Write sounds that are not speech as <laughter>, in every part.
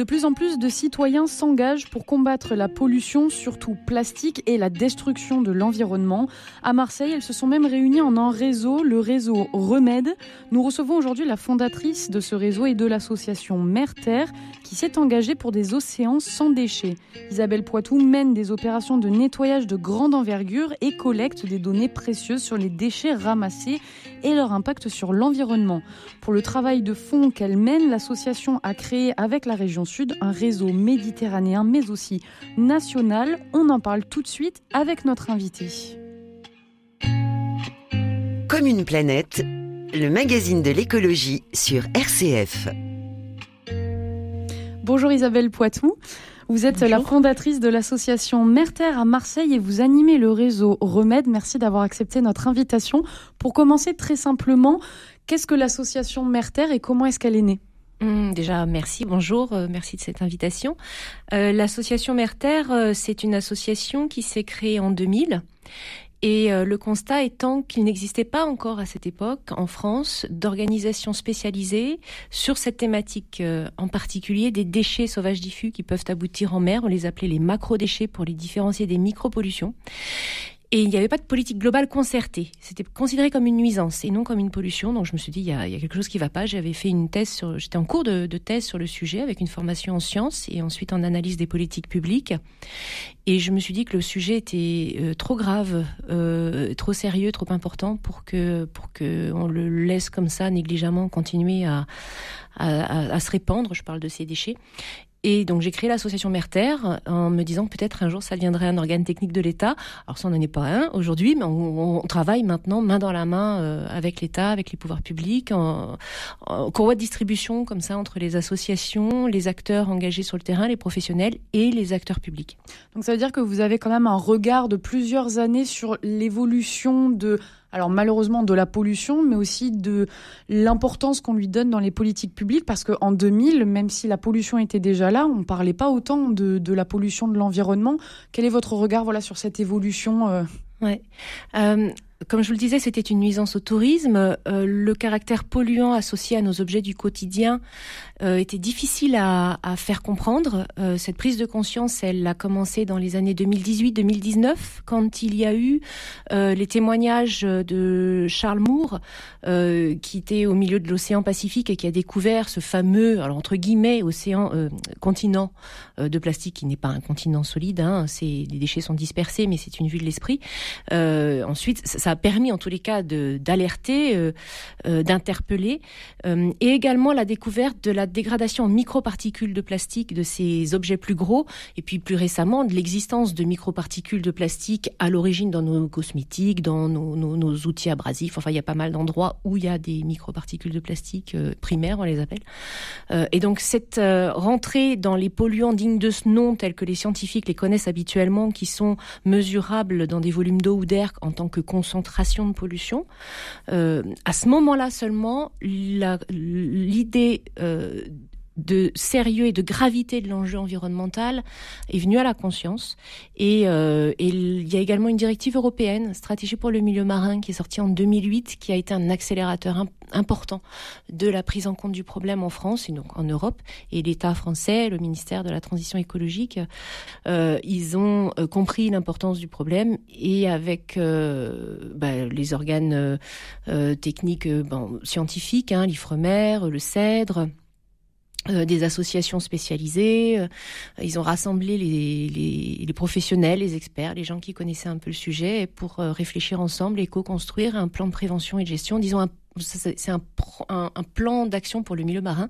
De plus en plus de citoyens s'engagent pour combattre la pollution, surtout plastique, et la destruction de l'environnement. À Marseille, elles se sont même réunies en un réseau, le réseau Remède. Nous recevons aujourd'hui la fondatrice de ce réseau et de l'association Mère-Terre, qui s'est engagée pour des océans sans déchets. Isabelle Poitou mène des opérations de nettoyage de grande envergure et collecte des données précieuses sur les déchets ramassés et leur impact sur l'environnement. Pour le travail de fond qu'elle mène, l'association a créé avec la région Sud un réseau méditerranéen mais aussi national. On en parle tout de suite avec notre invité. Comme une planète, le magazine de l'écologie sur RCF. Bonjour Isabelle Poitou. Vous êtes la fondatrice de l'association Merterre à Marseille et vous animez le réseau Remède. Merci d'avoir accepté notre invitation. Pour commencer très simplement, qu'est-ce que l'association Merterre et comment est-ce qu'elle est née? Hum, Déjà, merci, bonjour, euh, merci de cette invitation. Euh, l'association Merterre, euh, c'est une association qui s'est créée en 2000 et euh, le constat étant qu'il n'existait pas encore à cette époque en France d'organisation spécialisée sur cette thématique euh, en particulier des déchets sauvages diffus qui peuvent aboutir en mer. On les appelait les macro-déchets pour les différencier des micro-pollutions. Et il n'y avait pas de politique globale concertée. C'était considéré comme une nuisance et non comme une pollution. Donc je me suis dit, il y a, il y a quelque chose qui ne va pas. J'avais fait une thèse sur, j'étais en cours de, thèse sur le sujet avec une formation en sciences et ensuite en analyse des politiques publiques. Et je me suis dit que le sujet était euh, trop grave, euh, trop sérieux, trop important pour que, pour que on le laisse comme ça négligemment continuer à, à, à, se répandre. Je parle de ces déchets. Et donc j'ai créé l'association Mère-Terre en me disant peut-être un jour ça deviendrait un organe technique de l'État. Alors ça, n'en est pas un aujourd'hui, mais on, on, travaille maintenant main dans la main euh, avec l'État, avec les pouvoirs publics, en, en courroie de distribution comme ça entre les associations, les acteurs engagés sur le terrain, les professionnels et les acteurs publics. Donc ça veut dire que vous avez quand même un regard de plusieurs années sur l'évolution de alors malheureusement de la pollution, mais aussi de l'importance qu'on lui donne dans les politiques publiques, parce qu'en 2000, même si la pollution était déjà là, on ne parlait pas autant de, de la pollution de l'environnement. Quel est votre regard voilà, sur cette évolution euh... ouais. Euh, comme je vous le disais, c'était une nuisance au tourisme. Euh, le caractère polluant associé à nos objets du quotidien euh, était difficile à, faire comprendre. Euh, cette prise de conscience, elle a commencé dans les années 2018-2019, quand il y a eu les témoignages de Charles Moore, qui était au milieu de l'océan Pacifique et qui a découvert ce fameux, alors entre guillemets, océan continent de plastique qui n'est pas un continent solide. Hein, les déchets sont dispersés, mais c'est une vue de l'esprit. ensuite, ça, a permis en tous les cas d'alerter, euh, euh, d'interpeller, euh, et également la découverte de la dégradation en microparticules de plastique de ces objets plus gros, et puis plus récemment de l'existence de microparticules de plastique à l'origine dans nos cosmétiques, dans nos, outils abrasifs. Enfin, il y a pas mal d'endroits où il y a des microparticules de plastique primaires, on les appelle. Et donc cette rentrée dans les polluants dignes de ce nom, tels que les scientifiques les connaissent habituellement, qui sont mesurables dans des volumes d'eau ou d'air en tant que de pollution, euh, à ce moment-là seulement, l'idée euh, de sérieux et de gravité de l'enjeu environnemental est venu à la conscience. Et, euh, et, il y a également une directive européenne, stratégie pour le milieu marin, qui est sortie en 2008, qui a été un accélérateur imp important de la prise en compte du problème en France et donc en Europe. Et l'État français, le ministère de la Transition écologique, euh, ils ont euh, compris l'importance du problème et avec bah, les organes techniques scientifiques, hein, l'IFREMER, le CEDRE, euh, des associations spécialisées. Euh, ils ont rassemblé les, professionnels, les experts, les gens qui connaissaient un peu le sujet pour euh, réfléchir ensemble et co-construire un plan de prévention et de gestion, disons un c'est un, plan d'action pour le milieu marin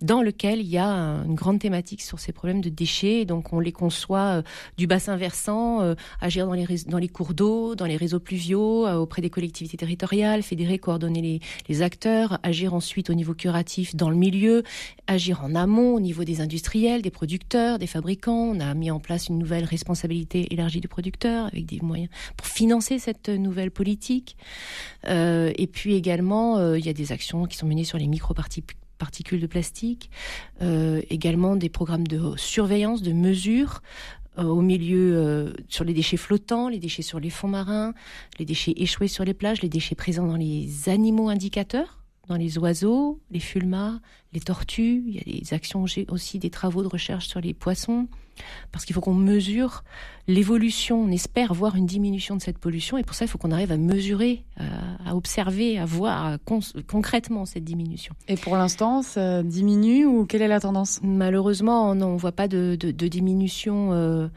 dans lequel il y a une grande thématique sur ces problèmes de déchets. Donc on les conçoit euh, du bassin versant, euh, agir dans les, cours d'eau, dans les réseaux pluviaux, euh, auprès des collectivités territoriales, fédérer, coordonner les, les, acteurs, agir ensuite au niveau curatif dans le milieu, agir en amont au niveau des industriels, des producteurs, des fabricants. On a mis en place une nouvelle responsabilité élargie du producteur avec des moyens pour financer cette nouvelle politique. Et puis également euh, il y a des actions qui sont menées sur les microparticules de plastique, euh, également des programmes de surveillance, de mesure euh, au milieu sur les déchets flottants, les déchets sur les fonds marins, les déchets échoués sur les plages, les déchets présents dans les animaux indicateurs dans les oiseaux, les fulmas, les tortues. Il y a des actions aussi, des travaux de recherche sur les poissons, parce qu'il faut qu'on mesure l'évolution. On espère voir une diminution de cette pollution, et pour ça, il faut qu'on arrive à mesurer, à, observer, à voir concrètement cette diminution. Et pour l'instant, ça diminue ou quelle est la tendance? Malheureusement, on ne voit pas de, diminution. Euh,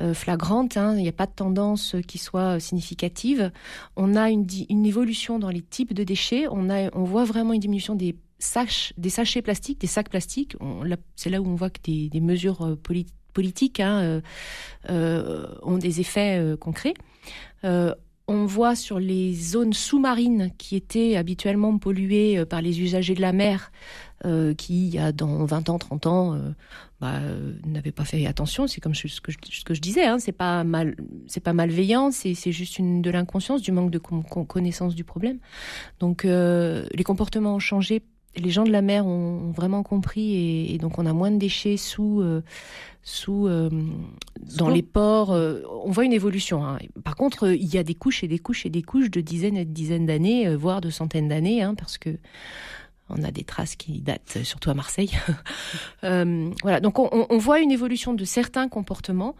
euh, flagrante. Hein. Il n'y a pas de tendance qui soit significative. On a une, une évolution dans les types de déchets. On, a, on voit vraiment une diminution des des sachets plastiques, des sacs plastiques. C'est là où on voit que des, mesures euh, politiques hein, euh, ont des effets concrets. on voit sur les zones sous-marines qui étaient habituellement polluées par les usagers de la mer, qui, il y a dans 20 ans, 30 ans, bah, euh, n'avait pas fait attention. C'est comme ce que, je, disais, hein, c'est pas mal, c'est pas malveillant, c'est, juste de l'inconscience, du manque de connaissance du problème. Donc euh, les comportements ont changé. Les gens de la mer ont, vraiment compris et, et, donc on a moins de déchets sous euh, sous euh, dans les ports. Euh, on voit une évolution. Hein. Par contre, il y a des couches et des couches et des couches de dizaines et de dizaines d'années, voire de centaines d'années, hein, parce que on a des traces qui datent surtout à Marseille. <laughs> euh, voilà, donc on, voit une évolution de certains comportements.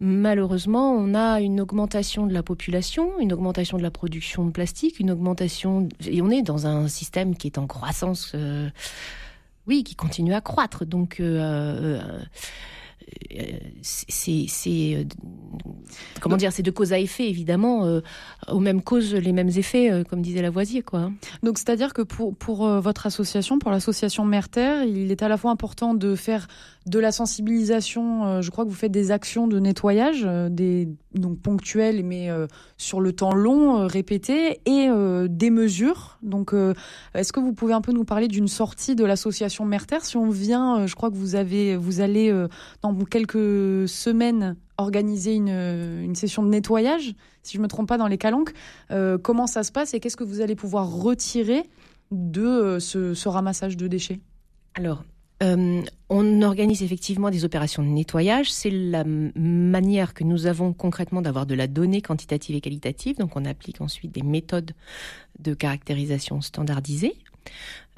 Malheureusement, on a une augmentation de la population, une augmentation de la production de plastique, une augmentation et on est dans un système qui est en croissance. Euh, oui, qui continue à croître. Donc euh c'est euh, comment dire, c'est de cause à effet évidemment, euh, aux mêmes causes les mêmes effets, euh, comme disait Lavoisier, quoi. Donc c'est-à-dire que pour pour votre association, pour l'association Merter, il est à la fois important de faire de la sensibilisation. je crois que vous faites des actions de nettoyage, des donc ponctuelles, mais sur le temps long, répétées, et des mesures. Donc, est-ce que vous pouvez un peu nous parler d'une sortie de l'association Merter Si on vient, je crois que vous avez, vous allez dans quelques semaines organiser une, une, session de nettoyage, si je me trompe pas, dans les calanques. Euh, comment ça se passe et qu'est-ce que vous allez pouvoir retirer de euh, ce, ramassage de déchets? Alors, euh, on organise effectivement des opérations de nettoyage. C'est la manière que nous avons concrètement d'avoir de la donnée quantitative et qualitative. Donc, on applique ensuite des méthodes de caractérisation standardisées.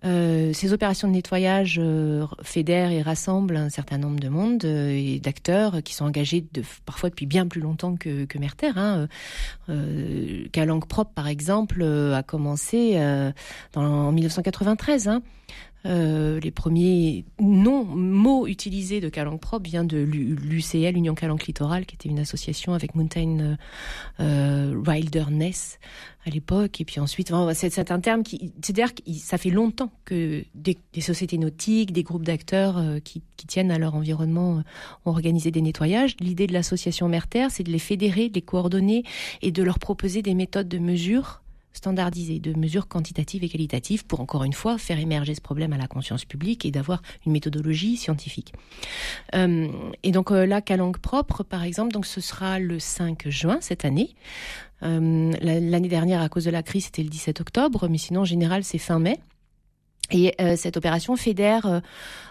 Euh, ces opérations de nettoyage euh, fédèrent et rassemblent un certain nombre de monde et d'acteurs qui sont engagés de, parfois depuis bien plus longtemps que, Merter. Hein. Calangue Propre, par exemple, a commencé en 1993. Hein. Euh, les premiers noms, mots utilisés de Calanque propre vient de l'UCL, Union Calanque Littoral, qui était une association avec Mountain euh, Wilderness à l'époque. Et puis ensuite, c'est un terme qui, c'est-à-dire que ça fait longtemps que des, sociétés nautiques, des groupes d'acteurs euh, qui, qui, tiennent à leur environnement ont organisé des nettoyages. L'idée de l'association Merter, c'est de les fédérer, de les coordonner et de leur proposer des méthodes de mesure standardisées, de mesures quantitatives et qualitatives pour, encore une fois, faire émerger ce problème à la conscience publique et d'avoir une méthodologie scientifique. Euh, et donc euh, là, Calangue propre, par exemple, donc ce sera le 5 juin cette année. Euh, l'année dernière, à cause de la crise, c'était le 17 octobre, mais sinon, en général, c'est fin mai. Et cette opération fédère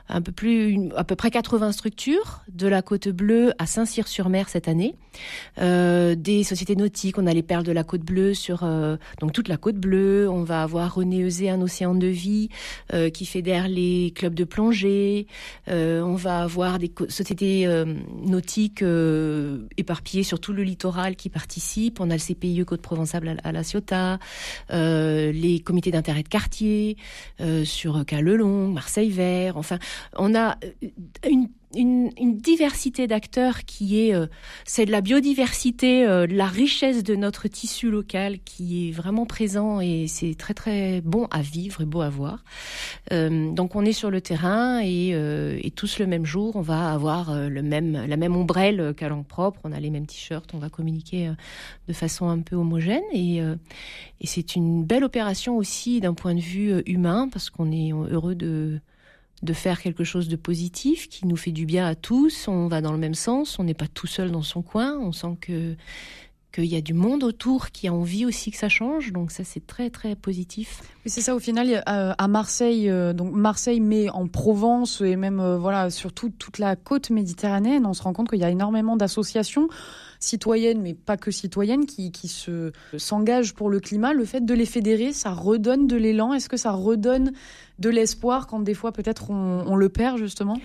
un peu plus, à peu près 80 structures de la Côte Bleue à Saint-Cyr-sur-Mer cette année. Euh, des sociétés nautiques, on a les perles de la Côte Bleue sur euh, donc toute la Côte Bleue. On va avoir René Eusé, un océan de vie euh, qui fédère les clubs de plongée. Euh, on va avoir des sociétés euh, nautiques éparpillées sur tout le littoral qui participent. On a le CPIE Côte Provençale à, La Ciotat, les comités d'intérêt de quartier sur Calelon, Marseille Vert. Enfin, on a euh, une diversité d'acteurs qui est, euh, c'est de la biodiversité, euh, de la richesse de notre tissu local qui est vraiment présent et c'est très très bon à vivre et beau à voir. Euh, donc on est sur le terrain et, tous le même jour, on va avoir le même, la même ombrelle qu'à langue propre, on a les mêmes t-shirts, on va communiquer de façon un peu homogène et c'est une belle opération aussi d'un point de vue humain parce qu'on est heureux de de faire quelque chose de positif qui nous fait du bien à tous. On va dans le même sens. On n'est pas tout seul dans son coin. On sent que qu'il y a du monde autour qui a envie aussi que ça change. Donc ça, c'est très très positif. Oui, c'est ça. Au final, euh, à Marseille, euh, donc Marseille, mais en Provence et même euh, voilà sur toute la côte méditerranéenne, on se rend compte qu'il y a énormément d'associations citoyennes, mais pas que citoyennes, qui, qui se s'engagent pour le climat. Le fait de les fédérer, ça redonne de l'élan. Est-ce que ça redonne de l'espoir quand des fois peut-être on, le perd justement?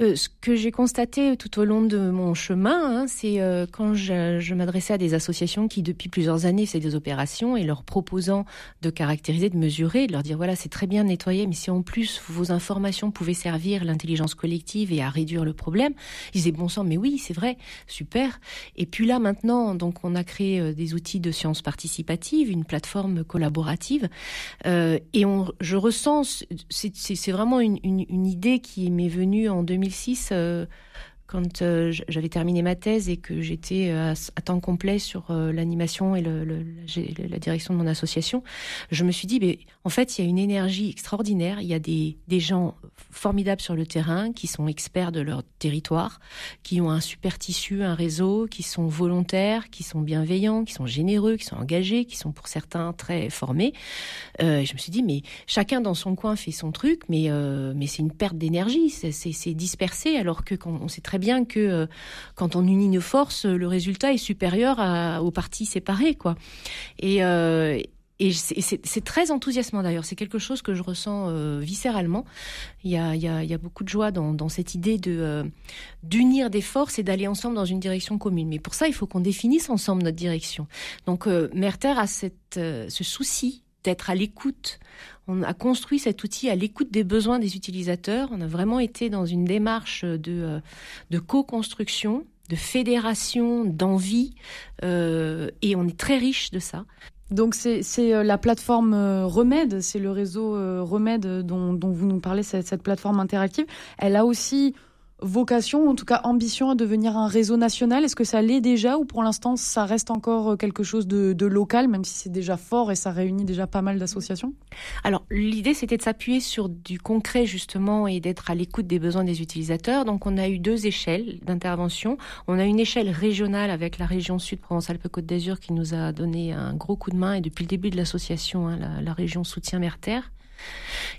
Euh, ce que j'ai constaté tout au long de mon chemin, hein, c'est euh, quand je, m'adressais à des associations qui, depuis plusieurs années, faisaient des opérations et leur proposant de caractériser, de mesurer, de leur dire voilà, c'est très bien nettoyé, mais si en plus vos informations pouvaient servir l'intelligence collective et à réduire le problème, ils disaient bon sang, mais oui, c'est vrai, super. Et puis là, maintenant, donc, on a créé euh, des outils de sciences participatives, une plateforme collaborative, et je ressens, c'est vraiment une, une, une idée qui m'est venue en 2000 2006, euh, quand euh, j'avais terminé ma thèse et que j'étais euh, à, temps complet sur l'animation et la, direction de mon association, je me suis dit, mais en fait, il y a une énergie extraordinaire. Il y a des, gens formidables sur le terrain qui sont experts de leur territoire, qui ont un super tissu, un réseau, qui sont volontaires, qui sont bienveillants, qui sont généreux, qui sont engagés, qui sont pour certains très formés. Euh, je me suis dit, mais chacun dans son coin fait son truc, mais, euh, mais c'est une perte d'énergie, c'est dispersé, alors que quand, on sait très bien que euh, quand on unit nos forces, le résultat est supérieur aux parties séparées, quoi. Et, euh, et c'est très enthousiasmant d'ailleurs. C'est quelque chose que je ressens euh, viscéralement. Il y, a, il, y a, beaucoup de joie dans, cette idée euh, d'unir des forces et d'aller ensemble dans une direction commune. Mais pour ça, il faut qu'on définisse ensemble notre direction. Donc, euh, Merter a cette, euh, ce souci d'être à l'écoute. On a construit cet outil à l'écoute des besoins des utilisateurs. On a vraiment été dans une démarche de, de co-construction de fédération, d'envie, euh, et on est très riche de ça. Donc c'est euh, la plateforme euh, Remède, c'est le réseau euh, Remède dont, dont, vous nous parlez, cette plateforme interactive. Elle a aussi vocation, en tout cas ambition à devenir un réseau national Est-ce que ça l'est déjà ou pour l'instant ça reste encore euh, quelque chose de, local, même si c'est déjà fort et ça réunit déjà pas mal d'associations? Alors l'idée c'était de s'appuyer sur du concret justement et d'être à l'écoute des besoins des utilisateurs. Donc on a eu deux échelles d'intervention. On a une échelle régionale avec la région Sud Provence-Alpes-Côte d'Azur qui nous a donné un gros coup de main et depuis le début de l'association, hein, la, la région soutient Merter.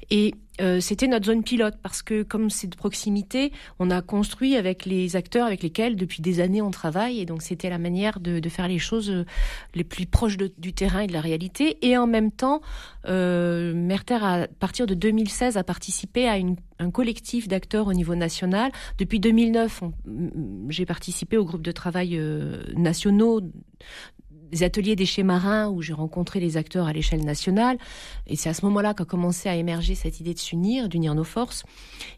Et euh, c'était notre zone pilote parce que comme c'est de proximité, on a construit avec les acteurs avec lesquels depuis des années on travaille et donc c'était la manière de, faire les choses euh, les plus proches du terrain et de la réalité et en même temps euh, Merter à partir de 2016 a participé à un collectif d'acteurs au niveau national. Depuis 2009, j'ai participé au groupe de travail euh, nationaux des ateliers déchets marins où j'ai rencontré les acteurs à l'échelle nationale. Et c'est à ce moment-là qu'a commencé à émerger cette idée de s'unir, d'unir nos forces.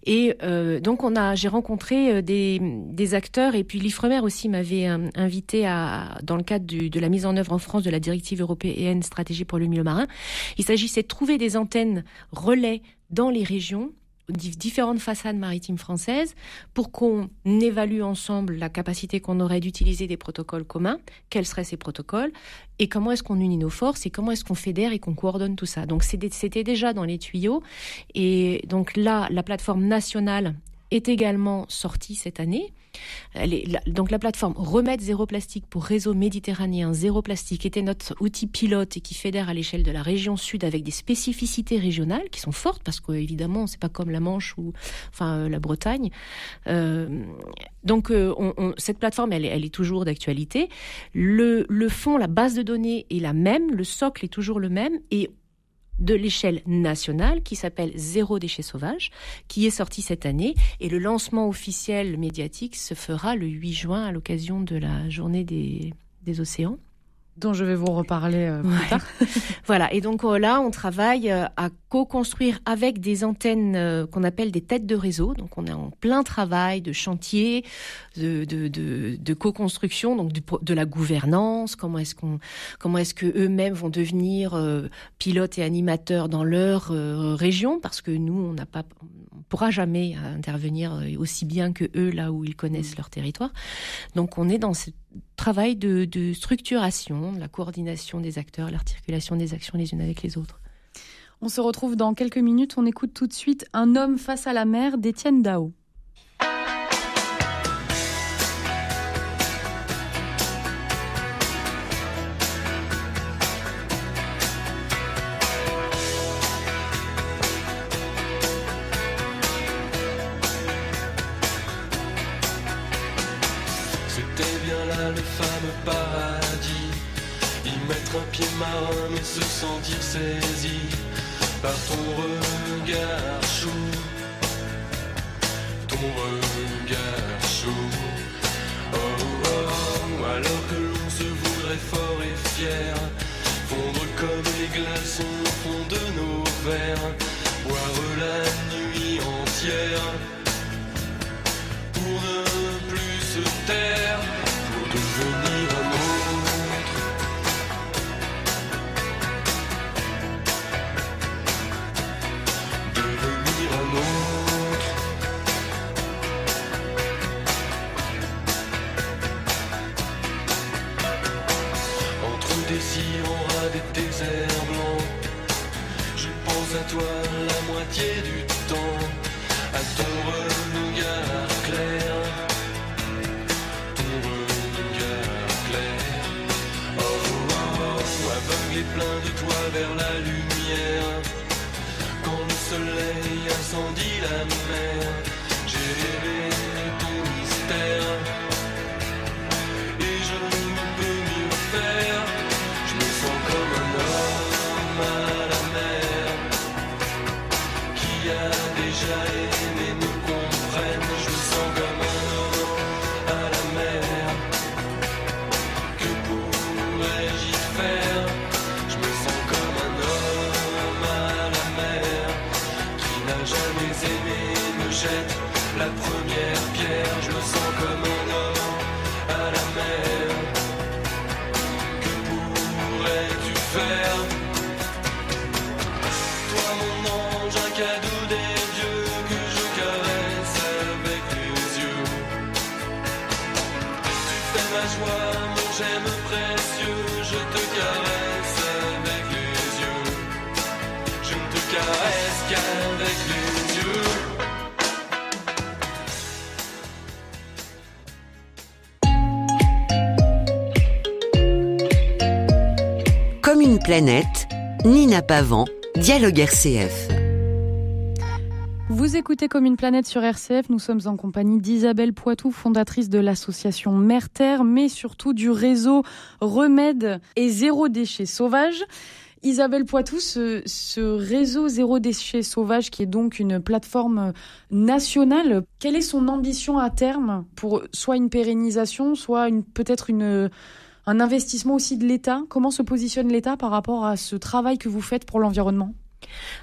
Et euh, donc on a, j'ai rencontré euh, des, des acteurs et puis l'Ifremer aussi m'avait euh, invité à, dans le cadre du, de la mise en œuvre en France de la directive européenne stratégie pour le milieu marin. Il s'agissait de trouver des antennes relais dans les régions différentes façades maritimes françaises pour qu'on évalue ensemble la capacité qu'on aurait d'utiliser des protocoles communs, quels seraient ces protocoles, et comment est-ce qu'on unit nos forces, et comment est-ce qu'on fédère et qu'on coordonne tout ça. Donc c'était déjà dans les tuyaux, et donc là, la plateforme nationale est également sortie cette année. La, donc la plateforme Remettre zéro plastique pour réseau méditerranéen zéro plastique était notre outil pilote et qui fédère à l'échelle de la région sud avec des spécificités régionales qui sont fortes parce qu'évidemment c'est pas comme la Manche ou enfin euh, la Bretagne. Euh, donc euh, cette plateforme elle, elle est toujours d'actualité. Le, le fond, la base de données est la même, le socle est toujours le même et de l'échelle nationale qui s'appelle Zéro déchet sauvage, qui est sorti cette année. Et le lancement officiel médiatique se fera le 8 juin à l'occasion de la journée des, des océans dont je vais vous reparler euh, plus ouais. tard. <laughs> voilà, et donc euh, là, on travaille euh, à co-construire avec des antennes qu'on appelle des têtes de réseau. Donc on est en plein travail de chantier, de, de, de, de co-construction, donc de la gouvernance. Comment est-ce qu'on, comment est-ce que eux-mêmes vont devenir pilotes et animateurs dans leur région, parce que nous, on n'a pas, on pourra jamais intervenir aussi bien que eux là où ils connaissent mmh. leur territoire. Donc on est dans ce travail de structuration, la coordination des acteurs, l'articulation des actions les unes avec les autres. On se retrouve dans quelques minutes. On écoute tout de suite Un homme face à la mer d'Étienne Dao. Sentir saisi par ton regard chaud. Ton regard chaud. Oh, oh, oh, alors que l'on se voudrait fort et fier. Fondre comme les glaçons au fond de nos verres. Boire la nuit entière. Pour ne plus se taire. Planète, Nina Pavant, Dialogue RCF. Vous écoutez comme une planète sur RCF. Nous sommes en compagnie d'Isabelle Poitou, fondatrice de l'association Mère-Terre, mais surtout du réseau Remède et Zéro Déchet Sauvage. Isabelle Poitou, ce, réseau Zéro Déchet Sauvage, qui est donc une plateforme nationale, quelle est son ambition à terme pour soit une pérennisation, soit peut-être une, un investissement aussi de l'État Comment se positionne l'État par rapport à ce travail que vous faites pour l'environnement?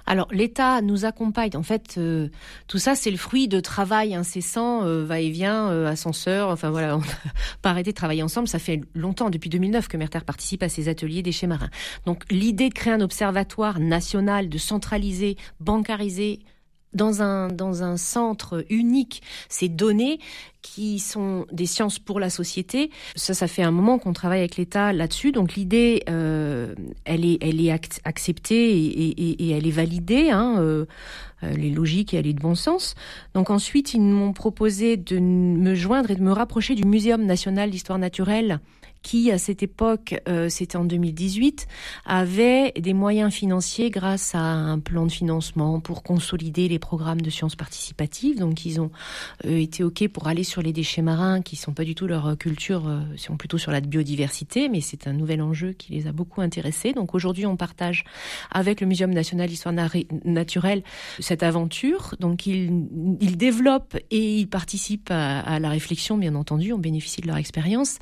Alors l'État nous accompagne. En fait, euh, tout ça c'est le fruit de travail incessant, euh, va-et-vient, euh, ascenseur. Enfin voilà, on n'a <laughs> pas arrêté de travailler ensemble. Ça fait longtemps, depuis 2009, que Merter participe à ces ateliers déchets marins. Donc l'idée de créer un observatoire national, de centraliser, bancariser dans un, dans un centre unique ces données qui sont des sciences pour la société. Ça, ça fait un moment qu'on travaille avec l'État là-dessus. Donc l'idée, euh, elle est, elle est ac- acceptée et, elle est validée. Hein, euh, elle est logique et elle est de bon sens. Donc ensuite, ils m'ont proposé de me joindre et de me rapprocher du Muséum national d'histoire naturelle qui, à cette époque, euh, c'était en 2018, avait des moyens financiers grâce à un plan de financement pour consolider les programmes de sciences participatives. Donc, ils ont euh, été OK pour aller sur les déchets marins, qui sont pas du tout leur culture, euh, sont plutôt sur la biodiversité, mais c'est un nouvel enjeu qui les a beaucoup intéressés. Donc, aujourd'hui, on partage avec le Muséum national d'histoire naturelle cette aventure. Donc, ils, ils développent et ils participent à, la réflexion, bien entendu. On bénéficie de leur expérience.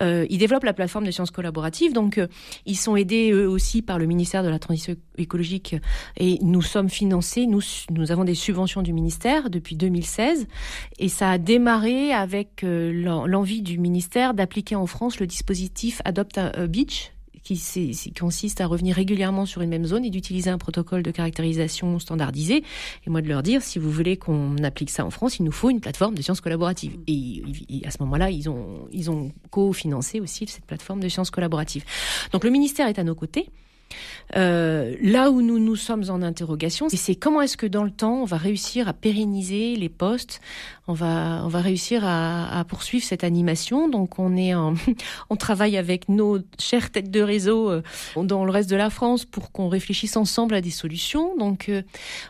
Euh, développent la plateforme de sciences collaboratives. Donc, euh, ils sont aidés eux aussi par le ministère de la Transition écologique et nous sommes financés. Nous, nous avons des subventions du ministère depuis 2016 et ça a démarré avec euh, l'envie du ministère d'appliquer en France le dispositif Adopt a Beach qui, qui, consiste à revenir régulièrement sur une même zone et d'utiliser un protocole de caractérisation standardisé. Et moi de leur dire, si vous voulez qu'on applique ça en France, il nous faut une plateforme de sciences collaboratives. Et, à ce moment-là, ils ont, ils ont co-financé aussi cette plateforme de sciences collaboratives. Donc le ministère est à nos côtés. Euh, là où nous nous sommes en interrogation, c'est comment est-ce que dans le temps on va réussir à pérenniser les postes, on va on va réussir à, à poursuivre cette animation. Donc on est en, <laughs> on travaille avec nos chères têtes de réseau euh, dans le reste de la France pour qu'on réfléchisse ensemble à des solutions. Donc euh,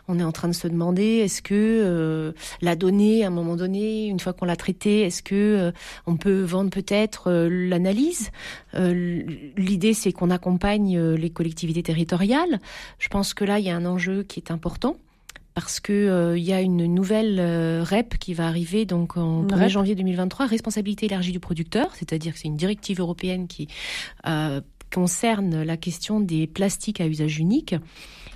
on est en train de se demander est-ce que euh, la donnée à un moment donné, une fois qu'on l'a traitée, est-ce que on peut vendre peut-être l'analyse? Euh, L'idée, c'est qu'on accompagne euh, les collectivités territoriales. Je pense que là, il y a un enjeu qui est important parce que euh, il y a une nouvelle euh, REP qui va arriver donc en Une 1er REP. janvier 2023, responsabilité élargie du producteur, c'est-à-dire que c'est une directive européenne qui euh, concerne la question des plastiques à usage unique.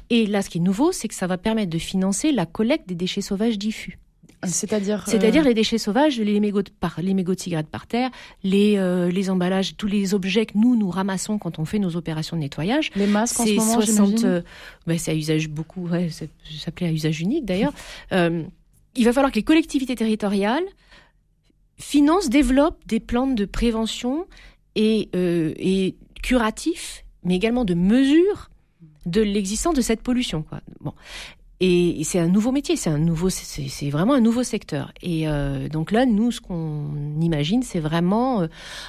Et là, ce qui est nouveau, c'est que ça va permettre de financer la collecte des déchets sauvages diffus. C'est-à-dire. C'est-à-dire euh, les déchets sauvages, les mégots de, par, les mégots de cigarettes par terre, les, euh, les emballages, tous les objets que nous, nous ramassons quand on fait nos opérations de nettoyage. les masques en ce C'est moment, 60, j'imagine. euh, ben, c'est à usage beaucoup, ouais, ça s'appelait à usage unique d'ailleurs. <laughs> Euh, il va falloir que les collectivités territoriales financent, développent des plans de prévention et, euh, et curatifs, mais également de mesure de l'existence de cette pollution. Quoi. Bon. Et c'est un nouveau métier, c'est un nouveau, c'est c'est vraiment un nouveau secteur. Et euh, donc là, nous, ce qu'on imagine, c'est vraiment, euh,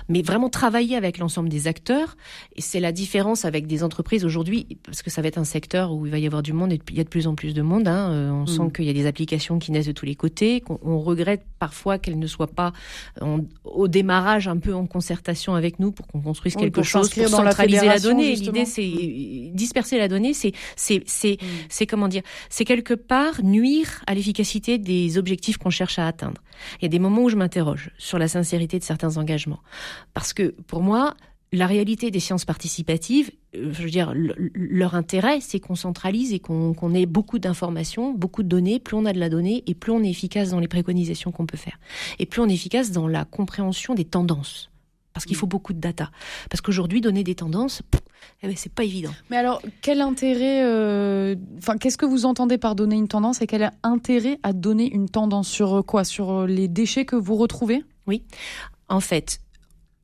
mais vraiment travailler avec l'ensemble des acteurs. Et c'est la différence avec des entreprises aujourd'hui, parce que ça va être un secteur où il va y avoir du monde et il y a de plus en plus de monde. Hein. Euh, on sent qu'il y a des applications qui naissent de tous les côtés, qu'on on regrette parfois qu'elles ne soient pas en- au démarrage un peu en concertation avec nous pour qu'on construise Oui, quelque pour chose, pour la centraliser la fédération, donnée. L'idée, c'est disperser la donnée, c'est c'est c'est Mm. c'est comment dire, c'est quelque part nuire à l'efficacité des objectifs qu'on cherche à atteindre. Il y a des moments où je m'interroge sur la sincérité de certains engagements, parce que pour moi, la réalité des sciences participatives, euh, je veux dire, le- le- leur intérêt, c'est qu'on centralise et qu'on ait beaucoup d'informations, beaucoup de données. Plus on a de la donnée, et plus on est efficace dans les préconisations qu'on peut faire, et plus on est efficace dans la compréhension des tendances. Parce qu'il faut beaucoup de data. Parce qu'aujourd'hui, donner des tendances, pff, eh ben, c'est pas évident. Mais alors, quel intérêt, euh, enfin, qu'est-ce que vous entendez par donner une tendance et quel intérêt à donner une tendance sur euh, quoi? Sur euh, les déchets que vous retrouvez? En fait,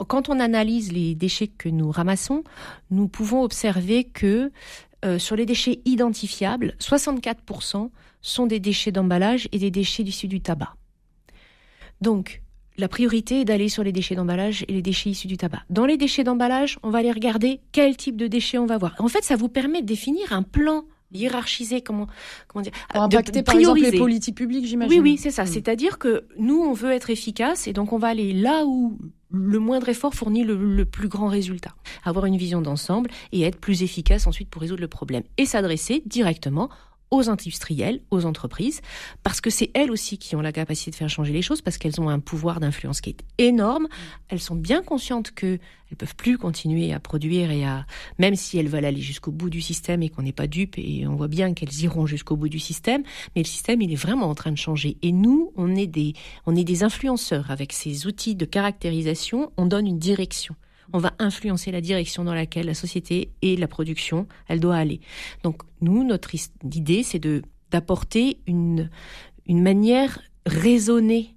quand on analyse les déchets que nous ramassons, nous pouvons observer que euh, sur les déchets identifiables, 64% sont des déchets d'emballage et des déchets issus du tabac. Donc, la priorité est d'aller sur les déchets d'emballage et les déchets issus du tabac. Dans les déchets d'emballage, on va aller regarder quel type de déchets on va voir. En fait, ça vous permet de définir un plan hiérarchisé, comment, comment dire, Pour euh, de impacter, par exemple, les politiques publiques, j'imagine. Oui, oui, c'est ça. Mm. C'est-à-dire que nous, on veut être efficace et donc on va aller là où le moindre effort fournit le, le plus grand résultat. Avoir une vision d'ensemble et être plus efficace ensuite pour résoudre le problème. Et s'adresser directement aux industriels, aux entreprises, parce que c'est elles aussi qui ont la capacité de faire changer les choses, parce qu'elles ont un pouvoir d'influence qui est énorme. Elles sont bien conscientes que elles peuvent plus continuer à produire et à, même si elles veulent aller jusqu'au bout du système et qu'on n'est pas dupes et on voit bien qu'elles iront jusqu'au bout du système, mais le système il est vraiment en train de changer. Et nous, on est des, on est des influenceurs avec ces outils de caractérisation. On donne une direction. On va influencer la direction dans laquelle la société et la production, elle doit aller. Donc nous, notre idée, c'est de d'apporter une une manière raisonnée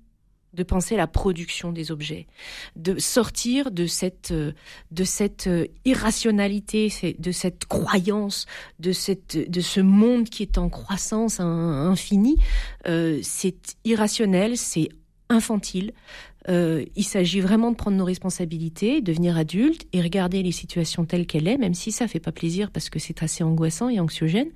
de penser la production des objets, de sortir de cette de cette irrationalité, de cette croyance, de cette de ce monde qui est en croissance in- infinie. Euh, c'est irrationnel, c'est infantile. Euh, il s'agit vraiment de prendre nos responsabilités, devenir adulte et regarder les situations telles qu'elles est, même si ça fait pas plaisir parce que c'est assez angoissant et anxiogène.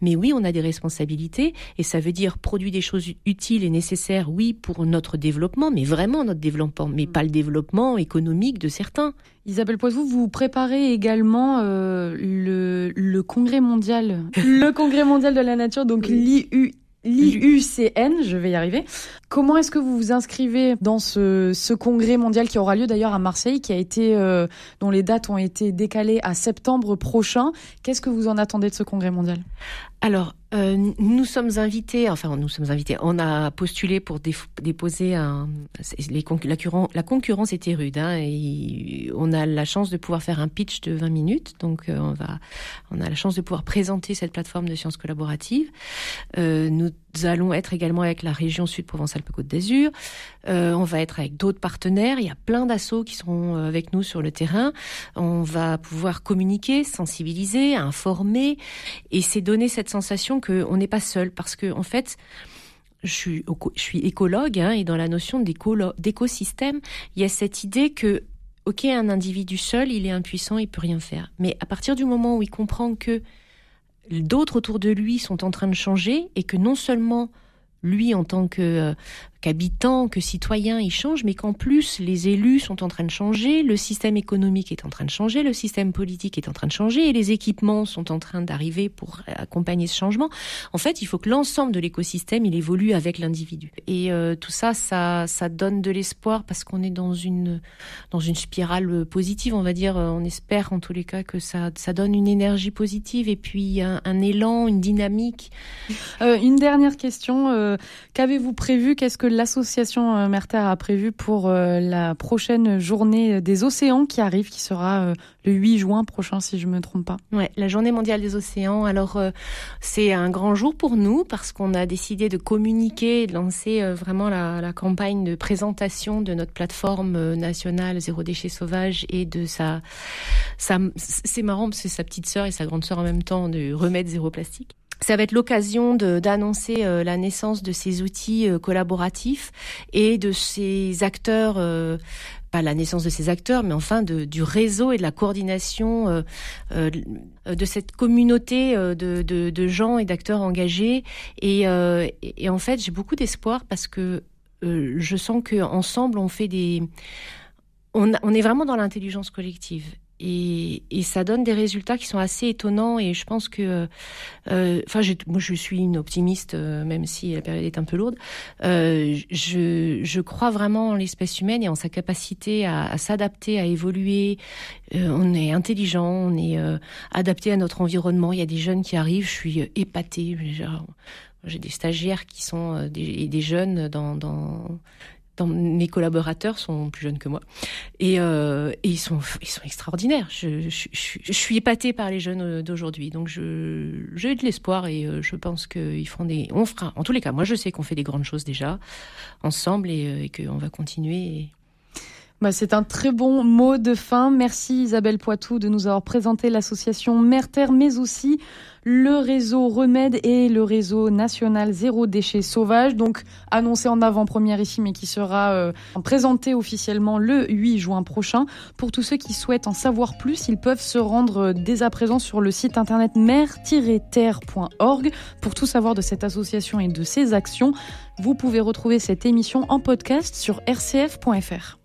Mais oui, on a des responsabilités et ça veut dire produire des choses utiles et nécessaires, oui, pour notre développement, mais vraiment notre développement, mais pas le développement économique de certains. Isabelle Poitou, vous préparez également euh, le, le congrès mondial, <laughs> le congrès mondial de la nature, donc l'IU. L'IUCN, je vais y arriver. Comment est-ce que vous vous inscrivez dans ce, ce congrès mondial qui aura lieu d'ailleurs à Marseille, qui a été, euh, dont les dates ont été décalées à septembre prochain? Qu'est-ce que vous en attendez de ce congrès mondial? Alors, euh, nous sommes invités, enfin nous sommes invités, on a postulé pour déposer un... la concurrence était rude, hein, et on a la chance de pouvoir faire un pitch de 20 minutes, donc euh, on, va, on a la chance de pouvoir présenter cette plateforme de sciences collaboratives. Euh, nous allons être également avec la région Sud-Provence-Alpes-Côte d'Azur, Euh, on va être avec d'autres partenaires, il y a plein d'assauts qui seront euh, avec nous sur le terrain, on va pouvoir communiquer, sensibiliser, informer, et c'est donner cette sensation qu'on n'est pas seul. Parce que en fait je suis, écologue hein, et dans la notion d'écosystème il y a cette idée que ok un individu seul il est impuissant il peut rien faire. Mais à partir du moment où il comprend que d'autres autour de lui sont en train de changer et que non seulement lui en tant que euh, qu'habitants, que citoyens, ils changent, mais qu'en plus les élus sont en train de changer, le système économique est en train de changer, le système politique est en train de changer, et les équipements sont en train d'arriver pour accompagner ce changement. En fait, il faut que l'ensemble de l'écosystème il évolue avec l'individu. Et euh, tout ça, ça, ça donne de l'espoir parce qu'on est dans une dans une spirale positive, on va dire. On espère en tous les cas que ça ça donne une énergie positive et puis un, élan, une dynamique. Euh, une dernière question. Euh, Qu'avez-vous prévu? Qu'est-ce que l'association euh, Merter a prévu pour euh, la prochaine journée des océans qui arrive, qui sera euh, le 8 juin prochain, si je me trompe pas Ouais, la journée mondiale des océans. Alors, euh, c'est un grand jour pour nous parce qu'on a décidé de communiquer de lancer euh, vraiment la, campagne de présentation de notre plateforme euh, nationale Zéro déchet sauvage et de sa... sa c'est marrant parce que sa petite sœur et sa grande sœur en même temps de Remède Zéro Plastique ça va être l'occasion d'annoncer euh, la naissance de ces outils euh, collaboratifs et de ces acteurs, euh, pas la naissance de ces acteurs, mais enfin de, du réseau et de la coordination euh, euh, de cette communauté de, de, de gens et d'acteurs engagés. Et, euh, et, en fait, j'ai beaucoup d'espoir parce que je sens qu'ensemble, on fait des... On, on est vraiment dans l'intelligence collective. Et, et, ça donne des résultats qui sont assez étonnants. Et je pense que euh, enfin moi je suis une optimiste euh, même si la période est un peu lourde. Euh, je, je crois vraiment en l'espèce humaine et en sa capacité à, à s'adapter à évoluer. Euh, on est intelligent on est euh, adapté à notre environnement. Il y a des jeunes qui arrivent. Je suis épatée. J'ai des stagiaires qui sont des, des jeunes dans, dans mes collaborateurs sont plus jeunes que moi et, euh, ils sont extraordinaires. Je, suis épatée par les jeunes d'aujourd'hui, donc j'ai de l'espoir et euh, je pense qu'ils feront des on fera en tous les cas. Moi, je sais qu'on fait des grandes choses déjà ensemble et, euh, qu'on va continuer. Bah, c'est un très bon mot de fin. Merci Isabelle Poitou de nous avoir présenté l'association Merter, mais aussi le réseau Remède et le réseau national Zéro Déchet Sauvage, donc annoncé en avant-première ici, mais qui sera euh, présenté officiellement le 8 juin prochain. Pour tous ceux qui souhaitent en savoir plus, ils peuvent se rendre dès à présent sur le site internet mer-terre.org pour tout savoir de cette association et de ses actions. Vous pouvez retrouver cette émission en podcast sur rcf.fr.